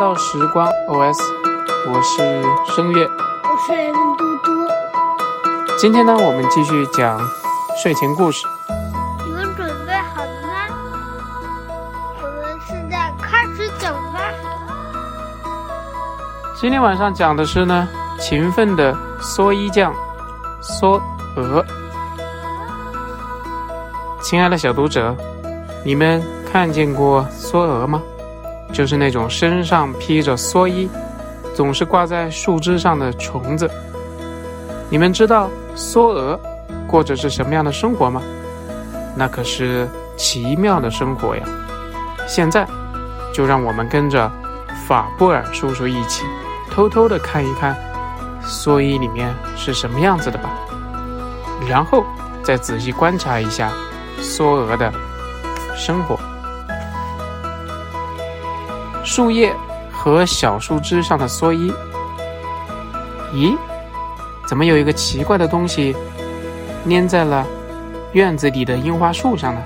到时光 OS，我是声乐，我是嘟嘟。今天呢，我们继续讲睡前故事。你们准备好了吗？我们现在开始讲吧。今天晚上讲的是呢，勤奋的蓑衣匠梭鹅。亲爱的小读者，你们看见过梭娥吗？就是那种身上披着蓑衣，总是挂在树枝上的虫子。你们知道蓑蛾过着是什么样的生活吗？那可是奇妙的生活呀！现在，就让我们跟着法布尔叔叔一起，偷偷的看一看蓑衣里面是什么样子的吧。然后再仔细观察一下梭蛾的生活。树叶和小树枝上的蓑衣，咦，怎么有一个奇怪的东西粘在了院子里的樱花树上呢？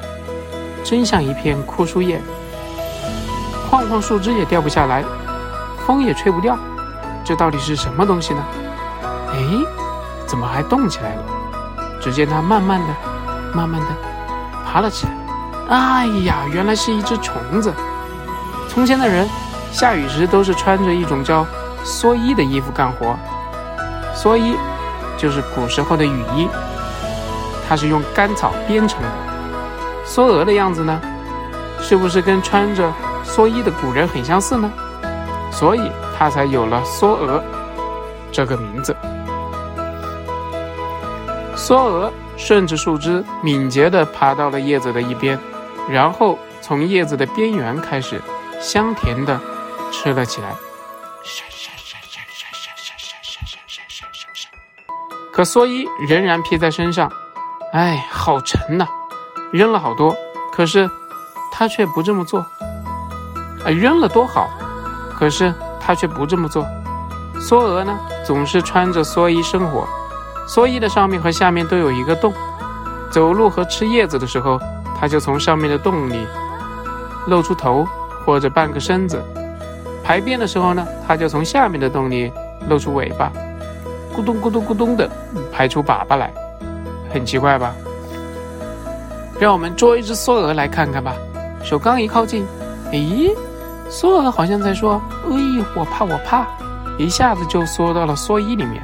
真像一片枯树叶，晃晃树枝也掉不下来，风也吹不掉，这到底是什么东西呢？哎，怎么还动起来了？只见它慢慢的、慢慢的爬了起来。哎呀，原来是一只虫子。从前的人，下雨时都是穿着一种叫蓑衣的衣服干活。蓑衣就是古时候的雨衣，它是用干草编成的。蓑娥的样子呢，是不是跟穿着蓑衣的古人很相似呢？所以它才有了蓑娥这个名字。蓑娥顺着树枝敏捷地爬到了叶子的一边，然后从叶子的边缘开始。香甜的吃了起来，可蓑衣仍然披在身上，哎，好沉呐！扔了好多，可是他却不这么做。啊，扔了多好，可是他却不这么做。梭蛾呢，总是穿着蓑衣生活，蓑衣的上面和下面都有一个洞，走路和吃叶子的时候，它就从上面的洞里露出头。或者半个身子，排便的时候呢，它就从下面的洞里露出尾巴，咕咚咕咚咕咚的排出粑粑来，很奇怪吧？让我们捉一只梭蛾来看看吧。手刚一靠近，咦，梭蛾好像在说：“哎，我怕，我怕！”一下子就缩到了蓑衣里面。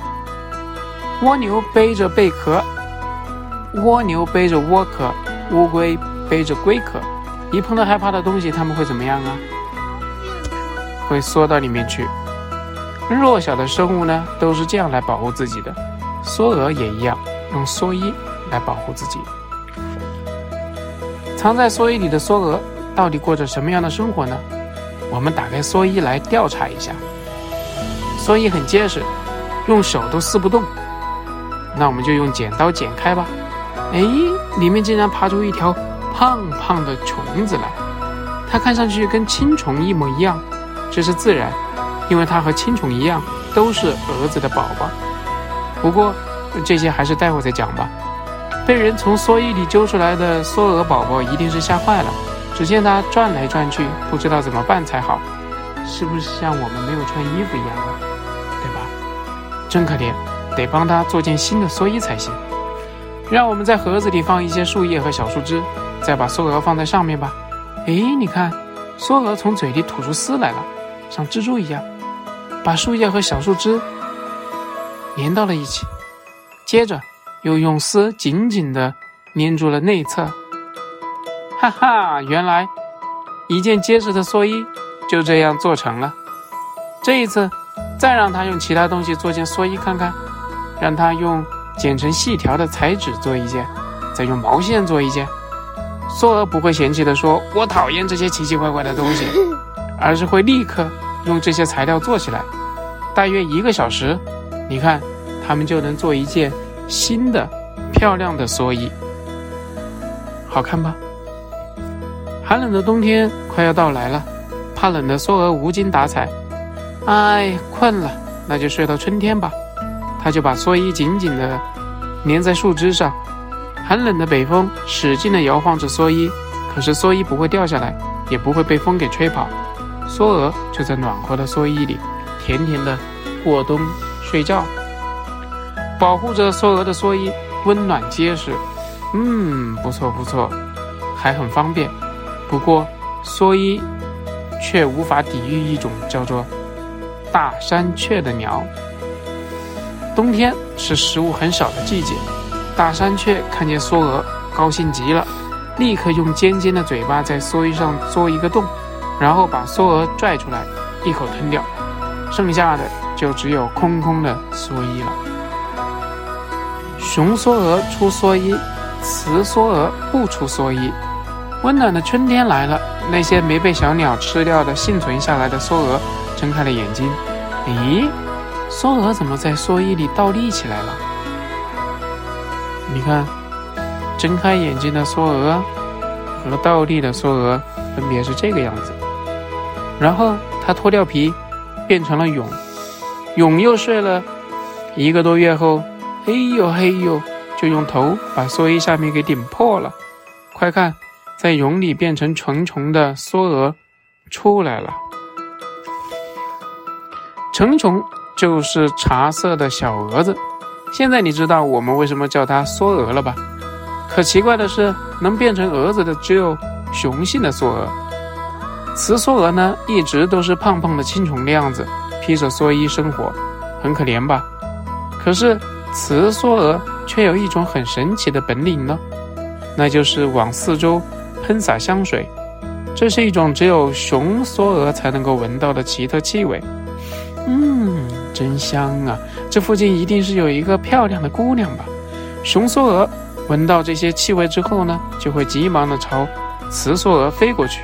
蜗牛背着贝壳，蜗牛背着蜗壳，乌龟背着龟壳。一碰到害怕的东西，他们会怎么样啊？会缩到里面去。弱小的生物呢，都是这样来保护自己的。梭娥也一样，用蓑衣来保护自己。藏在蓑衣里的梭蛾，到底过着什么样的生活呢？我们打开蓑衣来调查一下。蓑衣很结实，用手都撕不动。那我们就用剪刀剪开吧。哎，里面竟然爬出一条。胖胖的虫子来，它看上去跟青虫一模一样，这是自然，因为它和青虫一样都是蛾子的宝宝。不过这些还是待会再讲吧。被人从蓑衣里揪出来的蓑蛾宝宝一定是吓坏了，只见它转来转去，不知道怎么办才好，是不是像我们没有穿衣服一样啊？对吧？真可怜，得帮它做件新的蓑衣才行。让我们在盒子里放一些树叶和小树枝。再把梭蛾放在上面吧。哎，你看，梭蛾从嘴里吐出丝来了，像蜘蛛一样，把树叶和小树枝粘到了一起。接着又用丝紧紧地粘住了内侧。哈哈，原来一件结实的蓑衣就这样做成了。这一次，再让他用其他东西做件蓑衣看看，让他用剪成细条的彩纸做一件，再用毛线做一件。梭娥不会嫌弃的说：“我讨厌这些奇奇怪怪的东西。”而是会立刻用这些材料做起来。大约一个小时，你看，他们就能做一件新的、漂亮的蓑衣，好看吧？寒冷的冬天快要到来了，怕冷的梭蛾无精打采，哎，困了，那就睡到春天吧。他就把蓑衣紧紧地粘在树枝上。寒冷的北风使劲地摇晃着蓑衣，可是蓑衣不会掉下来，也不会被风给吹跑。梭蛾就在暖和的蓑衣里，甜甜的过冬睡觉。保护着梭蛾的蓑衣温暖结实，嗯，不错不错，还很方便。不过蓑衣却无法抵御一种叫做大山雀的鸟。冬天是食物很少的季节，大山雀看见梭蛾，高兴极了，立刻用尖尖的嘴巴在蓑衣上做一个洞，然后把梭蛾拽出来，一口吞掉，剩下的就只有空空的蓑衣了。雄梭蛾出蓑衣，雌梭蛾不出蓑衣。温暖的春天来了，那些没被小鸟吃掉的幸存下来的梭蛾睁开了眼睛。咦，梭蛾怎么在蓑衣里倒立起来了？你看，睁开眼睛的梭蛾和倒立的梭蛾分别是这个样子。然后它脱掉皮，变成了蛹。蛹又睡了一个多月后，嘿呦嘿呦，就用头把蓑衣下面给顶破了。快看！在蛹里变成成虫的蓑蛾出来了，成虫就是茶色的小蛾子。现在你知道我们为什么叫它蓑蛾了吧？可奇怪的是，能变成蛾子的只有雄性的蓑蛾，雌梭蛾呢，一直都是胖胖的青虫的样子，披着蓑衣生活，很可怜吧？可是雌梭蛾却有一种很神奇的本领呢，那就是往四周。喷洒香水，这是一种只有雄梭蛾才能够闻到的奇特气味。嗯，真香啊！这附近一定是有一个漂亮的姑娘吧？雄梭蛾闻到这些气味之后呢，就会急忙的朝雌梭蛾飞过去。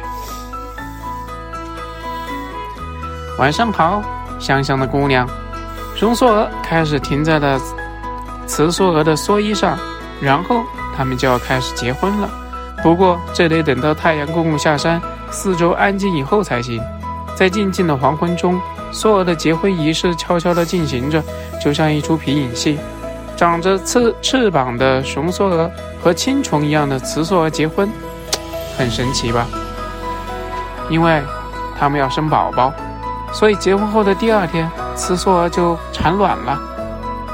晚上好，香香的姑娘。雄梭蛾开始停在了雌梭蛾的蓑衣上，然后他们就要开始结婚了。不过，这得等到太阳公公下山，四周安静以后才行。在静静的黄昏中，梭蛾的结婚仪式悄悄地进行着，就像一出皮影戏。长着翅翅膀的雄梭蛾和青虫一样的雌梭蛾结婚，很神奇吧？因为它们要生宝宝，所以结婚后的第二天，雌梭蛾就产卵了。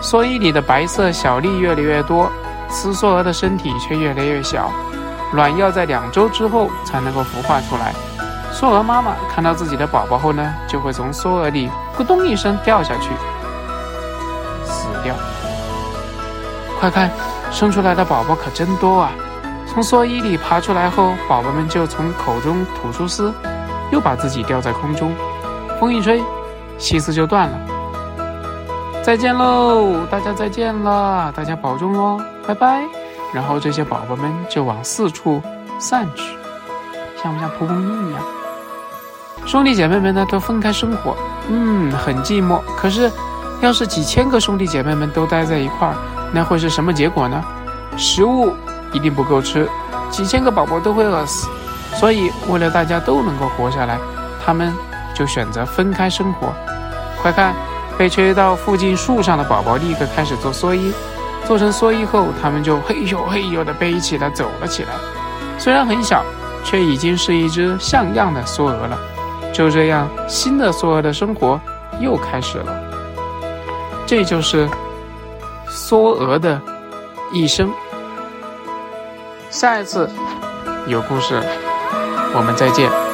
蓑衣里的白色小粒越来越多，雌梭蛾的身体却越来越小。卵要在两周之后才能够孵化出来。梭蛾妈妈看到自己的宝宝后呢，就会从梭蛾里咕咚一声掉下去，死掉。快看，生出来的宝宝可真多啊！从蓑衣里爬出来后，宝宝们就从口中吐出丝，又把自己吊在空中。风一吹，细丝就断了。再见喽，大家再见了，大家保重哦，拜拜。然后这些宝宝们就往四处散去，像不像蒲公英一样？兄弟姐妹们呢都分开生活，嗯，很寂寞。可是，要是几千个兄弟姐妹们都待在一块儿，那会是什么结果呢？食物一定不够吃，几千个宝宝都会饿死。所以，为了大家都能够活下来，他们就选择分开生活。快看，被吹到附近树上的宝宝立刻开始做蓑衣。做成蓑衣后，他们就嘿呦嘿呦的背起来走了起来。虽然很小，却已经是一只像样的梭蛾了。就这样，新的梭蛾的生活又开始了。这就是梭蛾的一生。下一次有故事，我们再见。